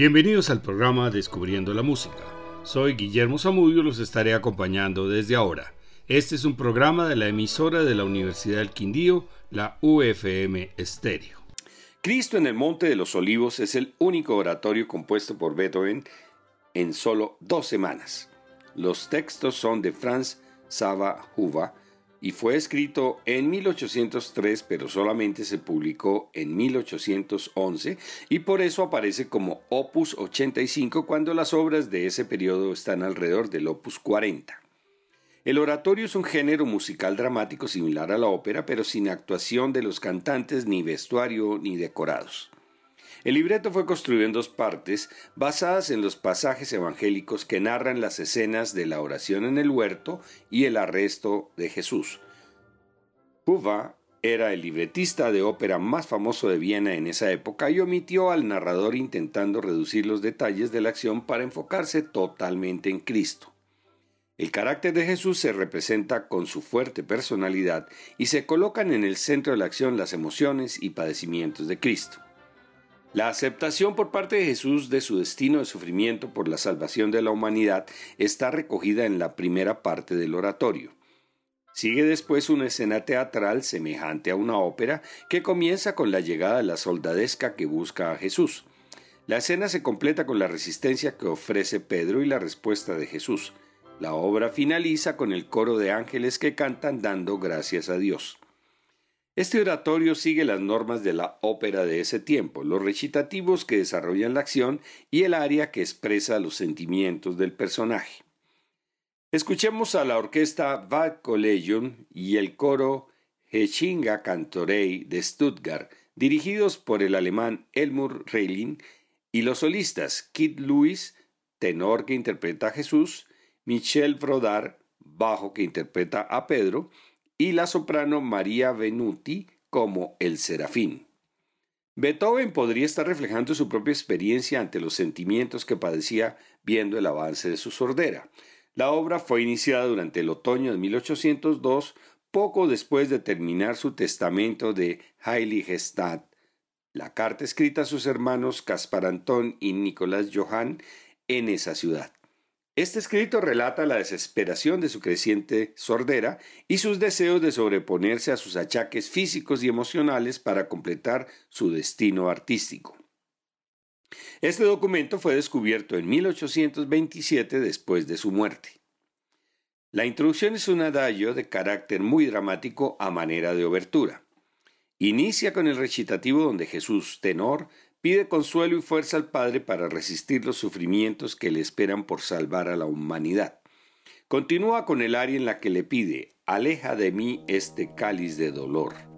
Bienvenidos al programa Descubriendo la Música. Soy Guillermo Zamudio y los estaré acompañando desde ahora. Este es un programa de la emisora de la Universidad del Quindío, la UFM Estéreo. Cristo en el Monte de los Olivos es el único oratorio compuesto por Beethoven en solo dos semanas. Los textos son de Franz Sava Huva y fue escrito en 1803 pero solamente se publicó en 1811 y por eso aparece como Opus 85 cuando las obras de ese periodo están alrededor del Opus 40. El oratorio es un género musical dramático similar a la ópera pero sin actuación de los cantantes ni vestuario ni decorados. El libreto fue construido en dos partes, basadas en los pasajes evangélicos que narran las escenas de la oración en el huerto y el arresto de Jesús. Huva era el libretista de ópera más famoso de Viena en esa época y omitió al narrador intentando reducir los detalles de la acción para enfocarse totalmente en Cristo. El carácter de Jesús se representa con su fuerte personalidad y se colocan en el centro de la acción las emociones y padecimientos de Cristo. La aceptación por parte de Jesús de su destino de sufrimiento por la salvación de la humanidad está recogida en la primera parte del oratorio. Sigue después una escena teatral semejante a una ópera que comienza con la llegada de la soldadesca que busca a Jesús. La escena se completa con la resistencia que ofrece Pedro y la respuesta de Jesús. La obra finaliza con el coro de ángeles que cantan dando gracias a Dios. Este oratorio sigue las normas de la ópera de ese tiempo, los recitativos que desarrollan la acción y el aria que expresa los sentimientos del personaje. Escuchemos a la orquesta Bad Collegium y el coro Hechinga Cantorei de Stuttgart, dirigidos por el alemán Elmur Reiling, y los solistas Kid Lewis, tenor que interpreta a Jesús, Michel Brodar, bajo que interpreta a Pedro, y la soprano María Venuti como el serafín. Beethoven podría estar reflejando su propia experiencia ante los sentimientos que padecía viendo el avance de su sordera. La obra fue iniciada durante el otoño de 1802, poco después de terminar su testamento de Heiligestadt, la carta escrita a sus hermanos Caspar Antón y Nicolás Johann en esa ciudad. Este escrito relata la desesperación de su creciente sordera y sus deseos de sobreponerse a sus achaques físicos y emocionales para completar su destino artístico. Este documento fue descubierto en 1827 después de su muerte. La introducción es un adagio de carácter muy dramático a manera de obertura. Inicia con el recitativo donde Jesús, tenor, Pide consuelo y fuerza al Padre para resistir los sufrimientos que le esperan por salvar a la humanidad. Continúa con el área en la que le pide, aleja de mí este cáliz de dolor.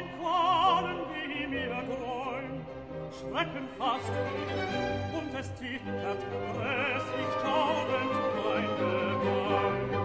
den Qualen, die mir grollen, schrecken fast, und es tittert, es ich tausend mein Gebein.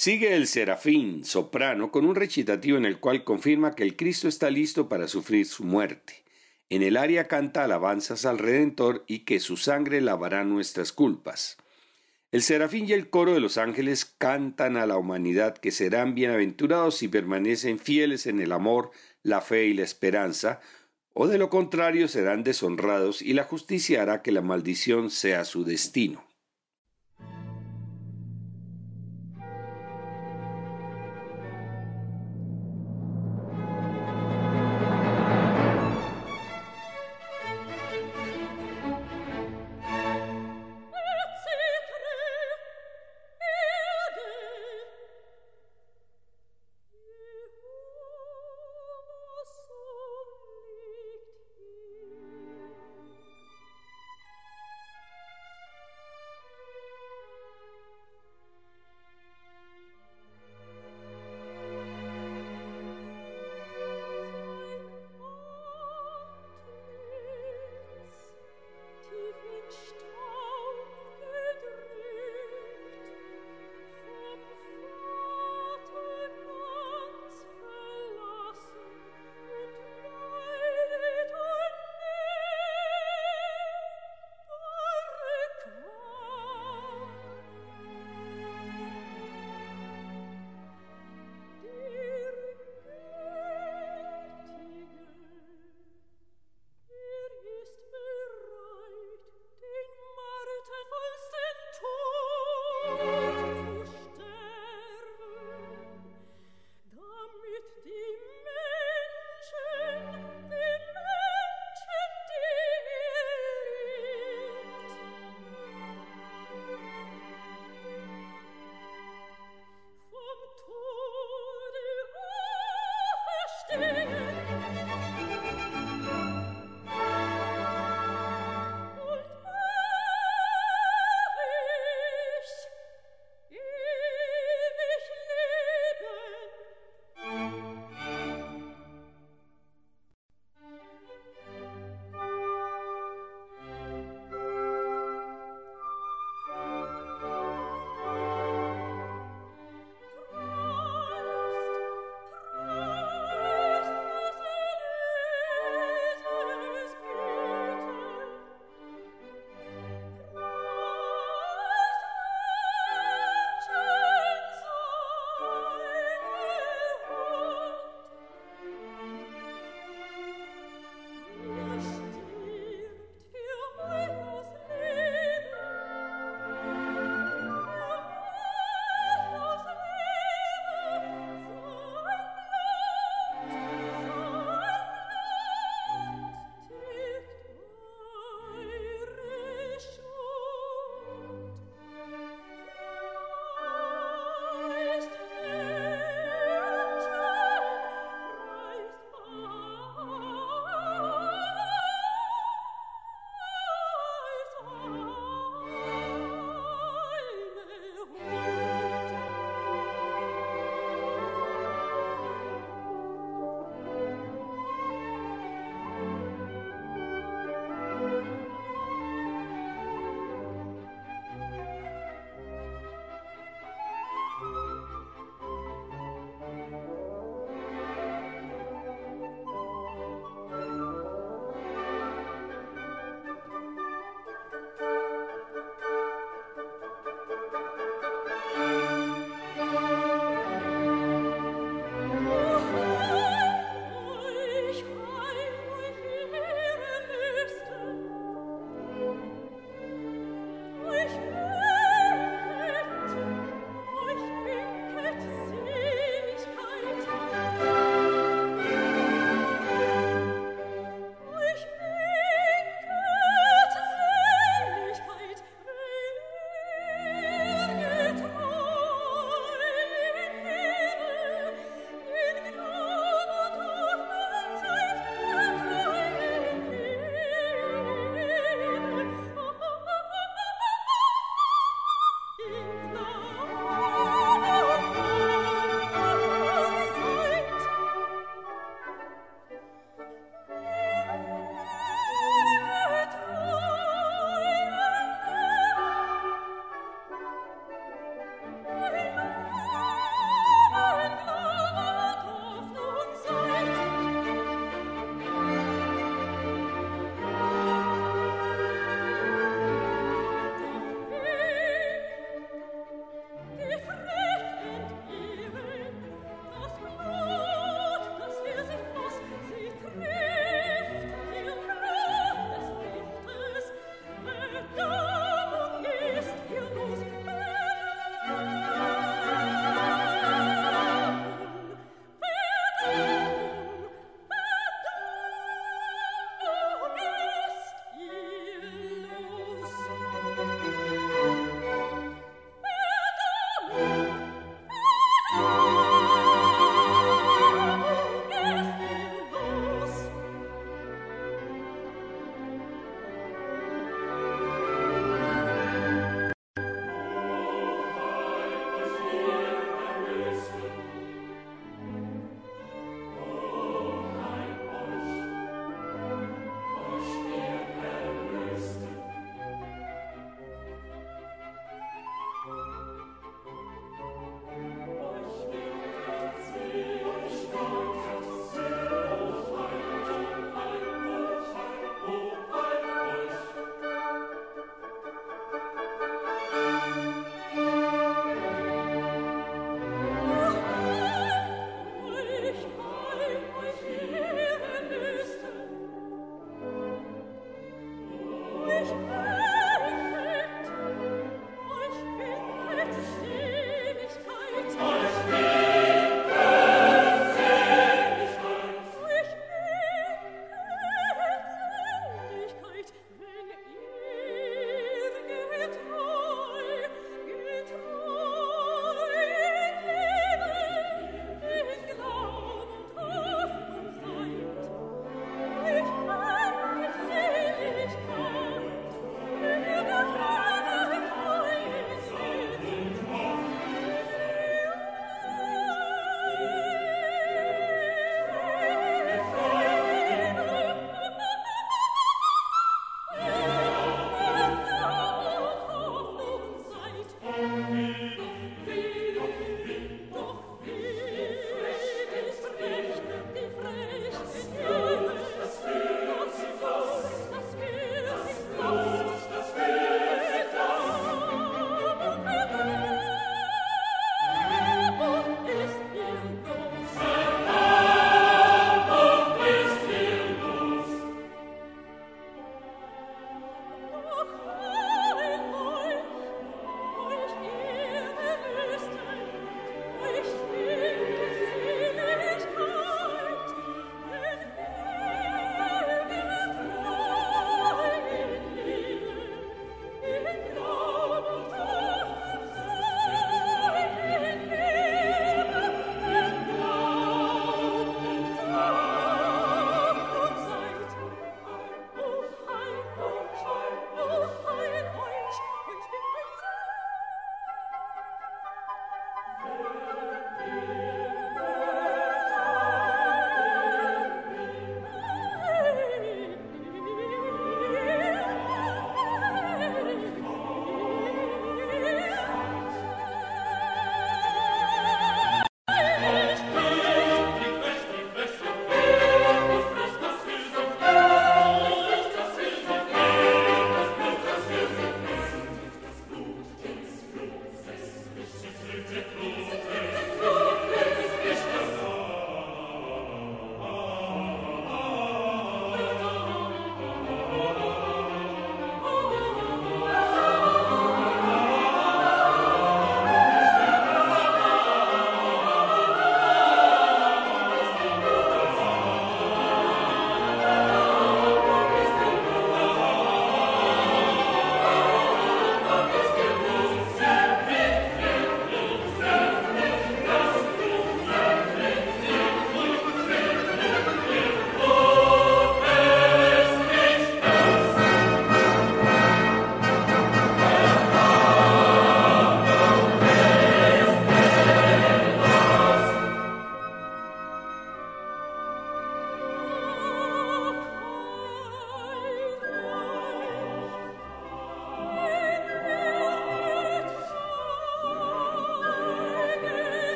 Sigue el serafín, soprano, con un recitativo en el cual confirma que el Cristo está listo para sufrir su muerte. En el área canta alabanzas al Redentor y que su sangre lavará nuestras culpas. El serafín y el coro de los ángeles cantan a la humanidad que serán bienaventurados si permanecen fieles en el amor, la fe y la esperanza, o de lo contrario serán deshonrados y la justicia hará que la maldición sea su destino.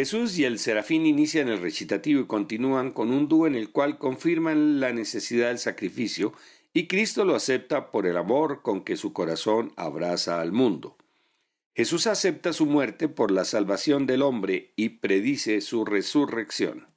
Jesús y el serafín inician el recitativo y continúan con un dúo en el cual confirman la necesidad del sacrificio y Cristo lo acepta por el amor con que su corazón abraza al mundo. Jesús acepta su muerte por la salvación del hombre y predice su resurrección.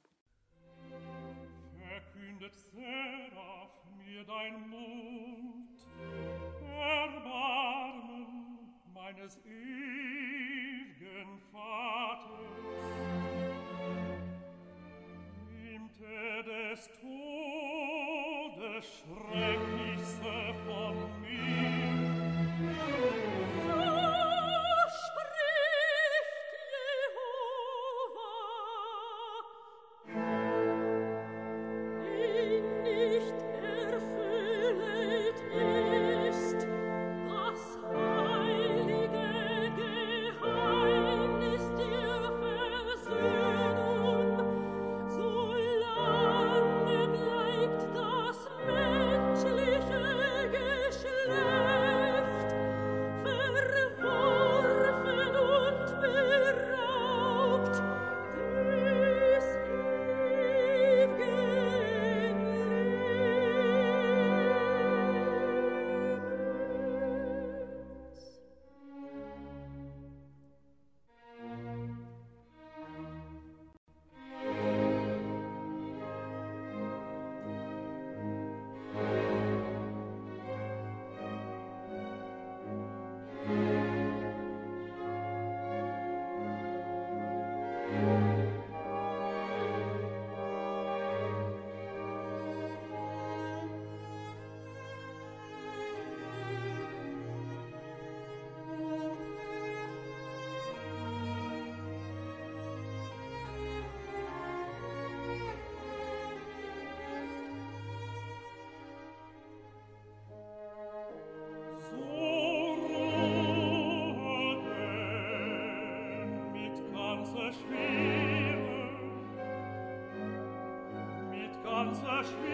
unser Schwert.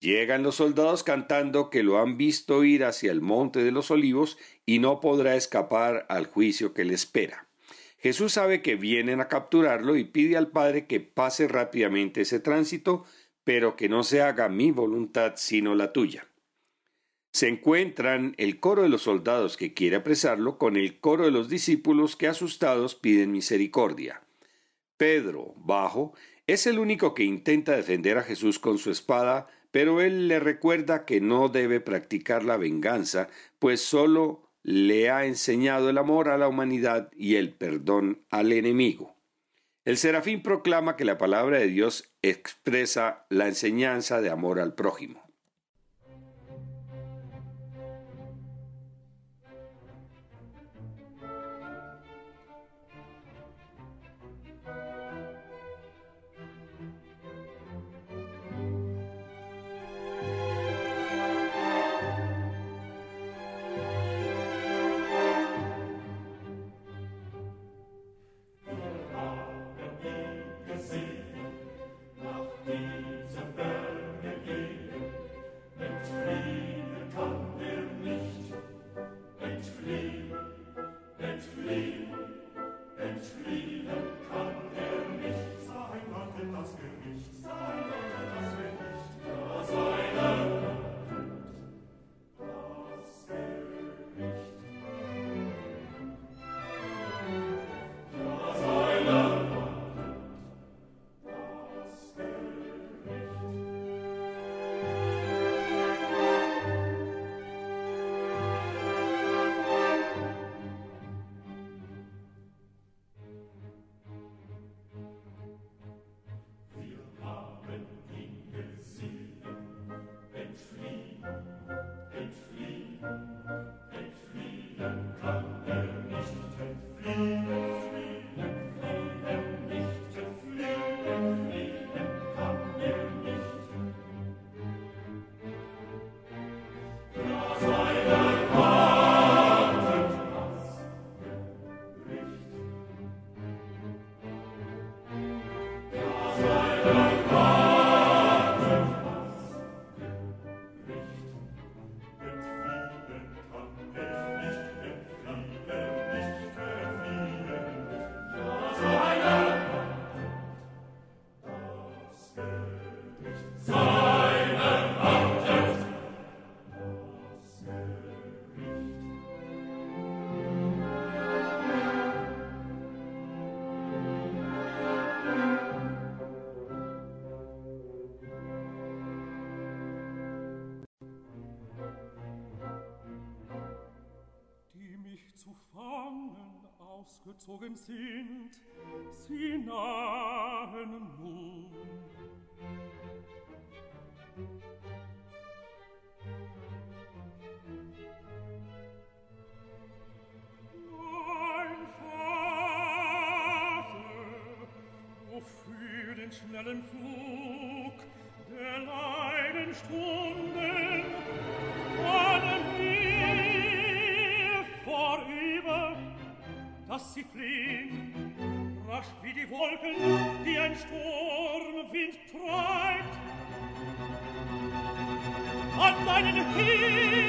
Llegan los soldados cantando que lo han visto ir hacia el monte de los olivos y no podrá escapar al juicio que le espera. Jesús sabe que vienen a capturarlo y pide al Padre que pase rápidamente ese tránsito, pero que no se haga mi voluntad sino la tuya. Se encuentran el coro de los soldados que quiere apresarlo con el coro de los discípulos que asustados piden misericordia. Pedro, bajo, es el único que intenta defender a Jesús con su espada, pero él le recuerda que no debe practicar la venganza, pues sólo le ha enseñado el amor a la humanidad y el perdón al enemigo. El serafín proclama que la palabra de Dios expresa la enseñanza de amor al prójimo. ausgezogen sind, sie nahen nun. Mein Vater, wofür den schnellen Flug der Leidensturm lass sie fliehn. Rasch wie die Wolken, die ein Sturmwind treibt. An meinen Himmel!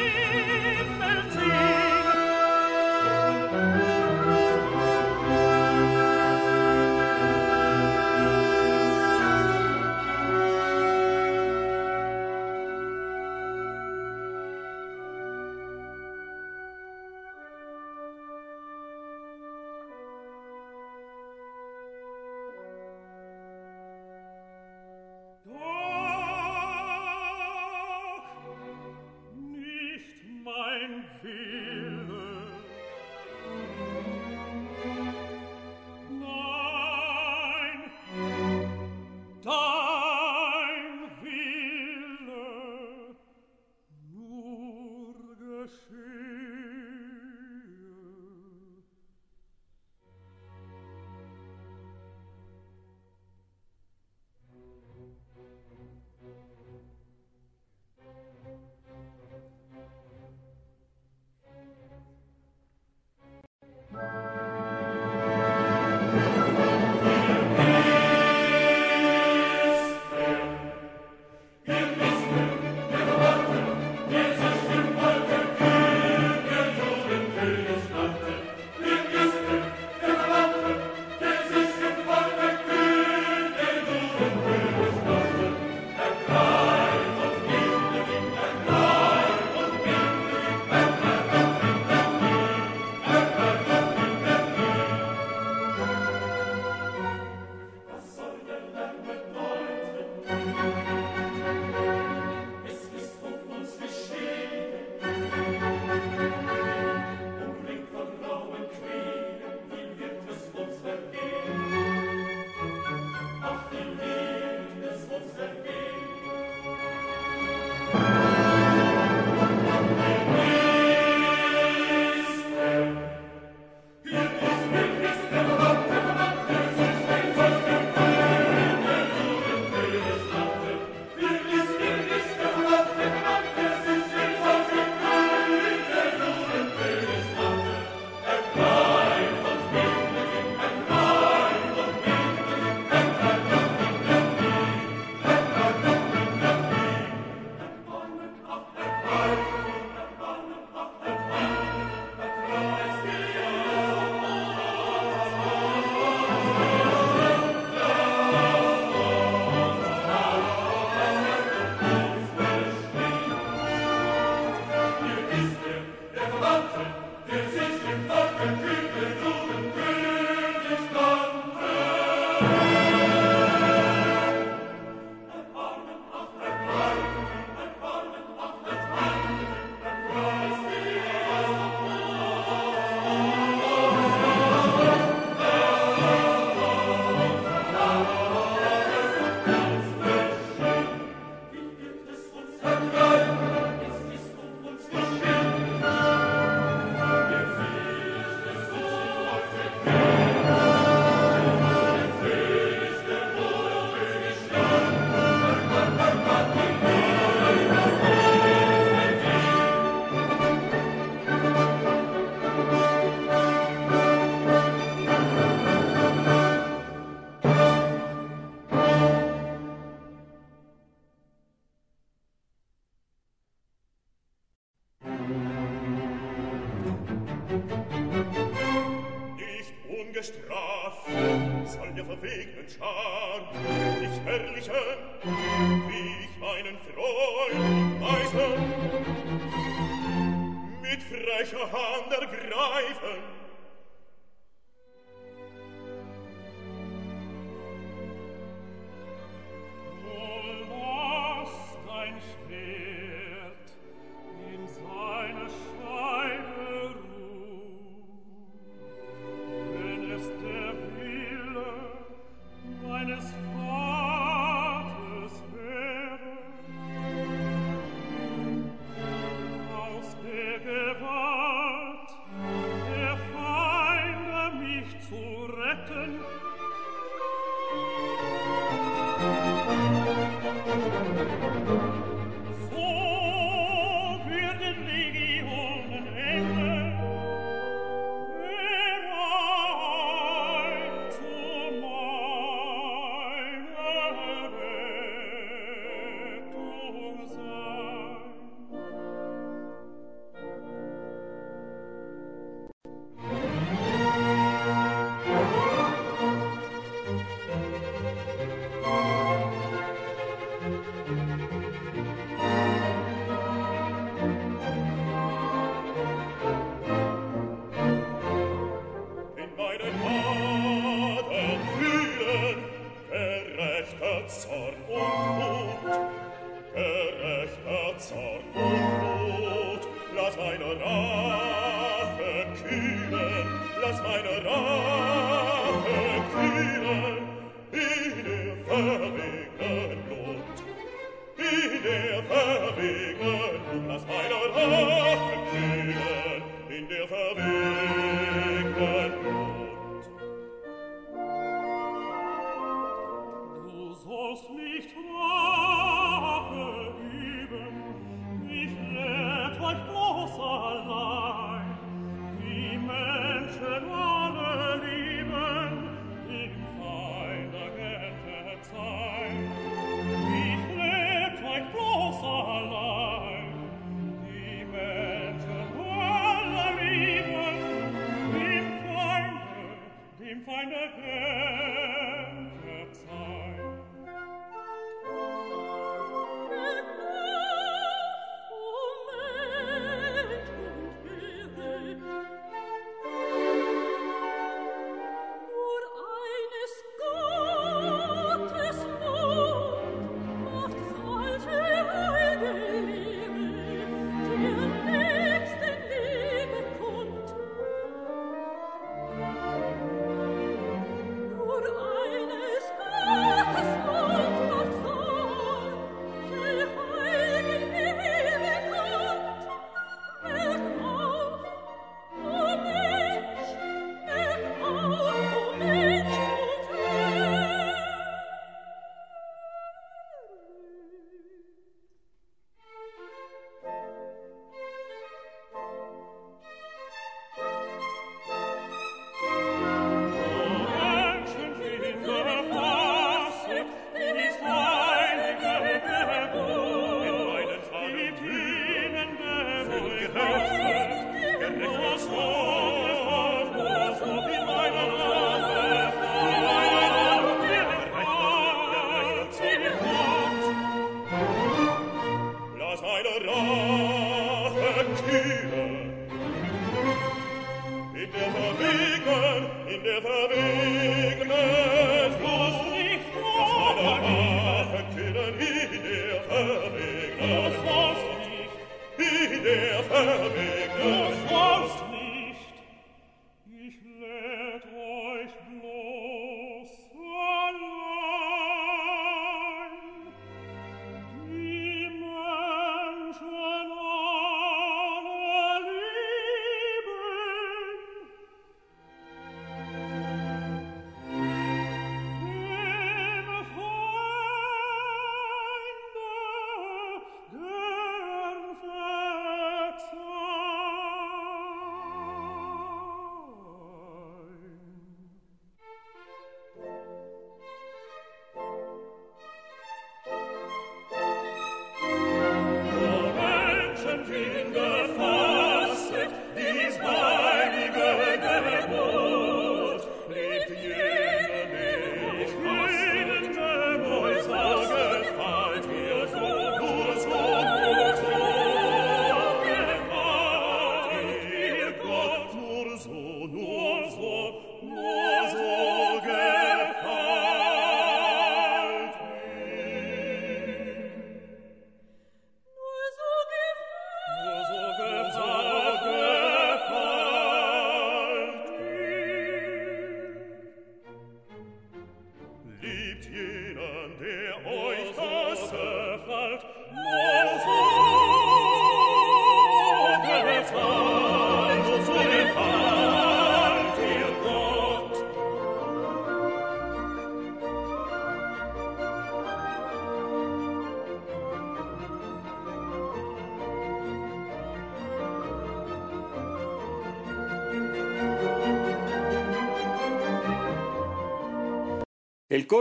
Nozo, nozo.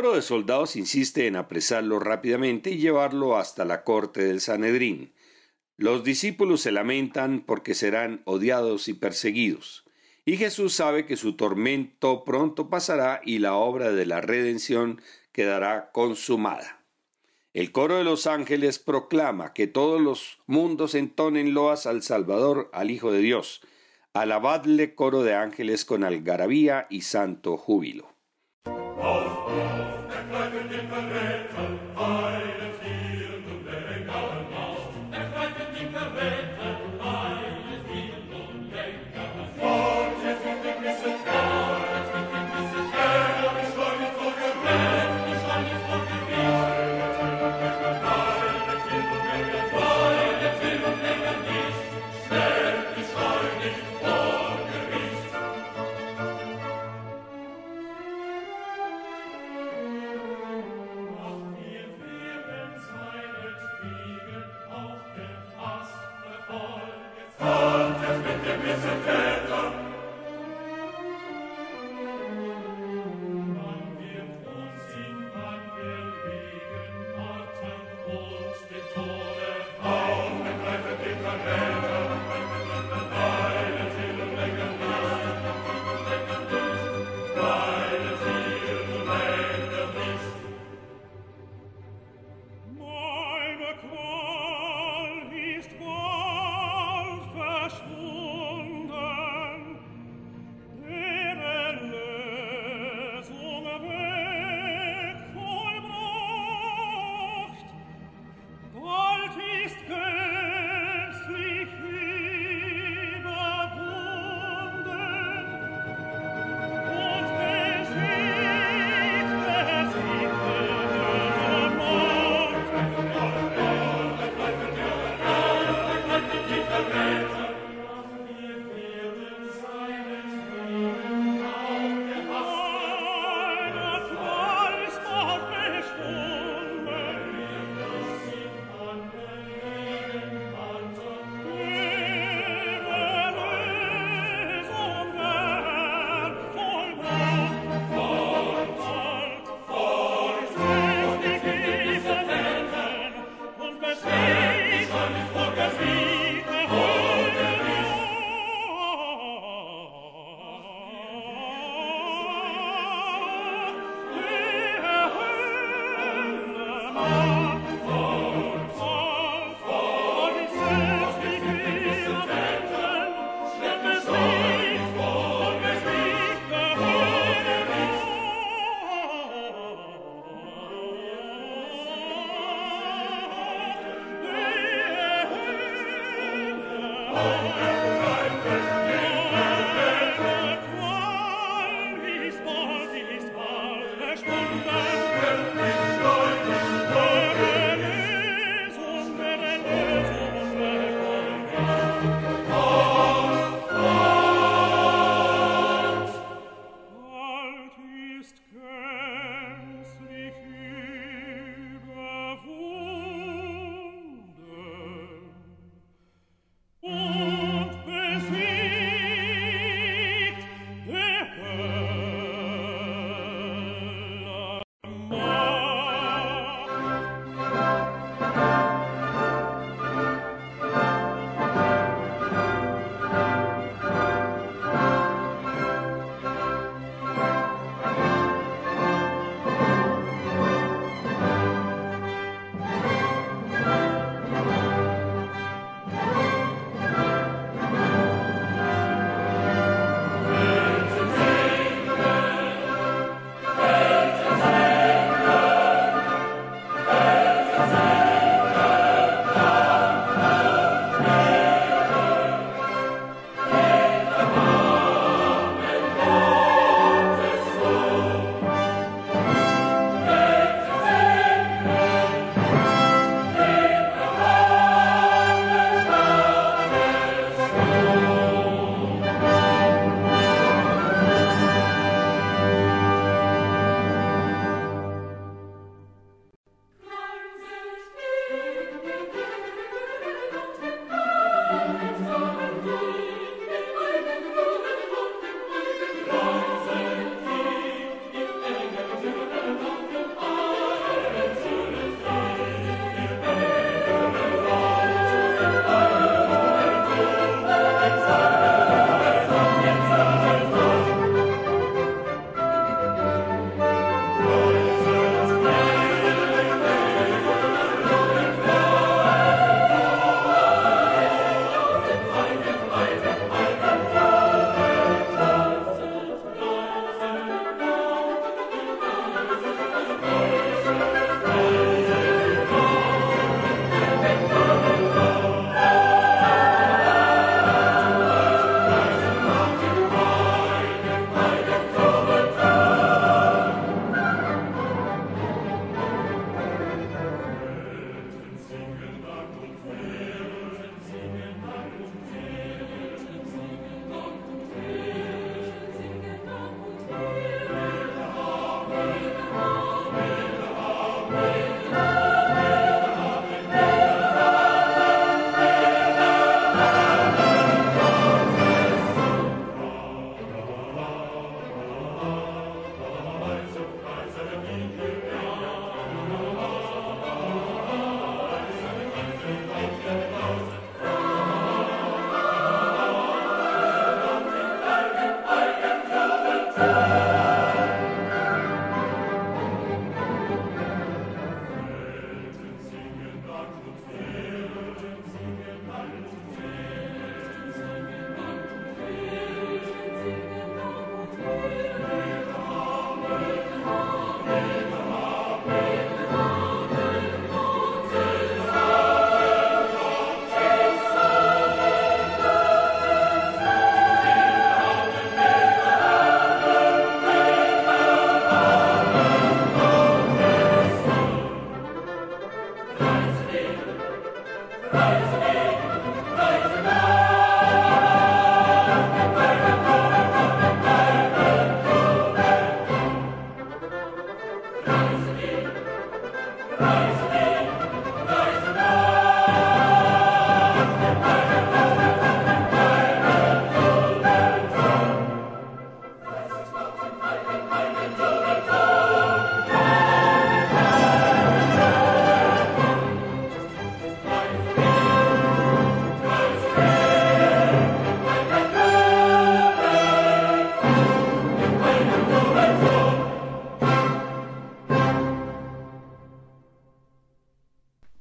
Coro de soldados insiste en apresarlo rápidamente y llevarlo hasta la corte del Sanedrín. Los discípulos se lamentan porque serán odiados y perseguidos. Y Jesús sabe que su tormento pronto pasará y la obra de la redención quedará consumada. El coro de los ángeles proclama que todos los mundos entonen loas al Salvador, al Hijo de Dios. Alabadle coro de ángeles con algarabía y santo júbilo. Magnificent.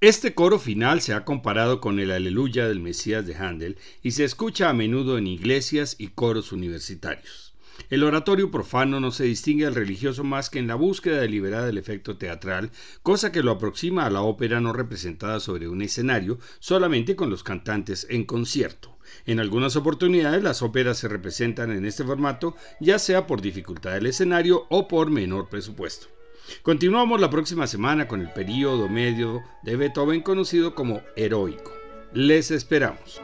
Este coro final se ha comparado con el Aleluya del Mesías de Handel y se escucha a menudo en iglesias y coros universitarios. El oratorio profano no se distingue al religioso más que en la búsqueda deliberada del efecto teatral, cosa que lo aproxima a la ópera no representada sobre un escenario solamente con los cantantes en concierto. En algunas oportunidades las óperas se representan en este formato, ya sea por dificultad del escenario o por menor presupuesto. Continuamos la próxima semana con el periodo medio de Beethoven conocido como heroico. Les esperamos.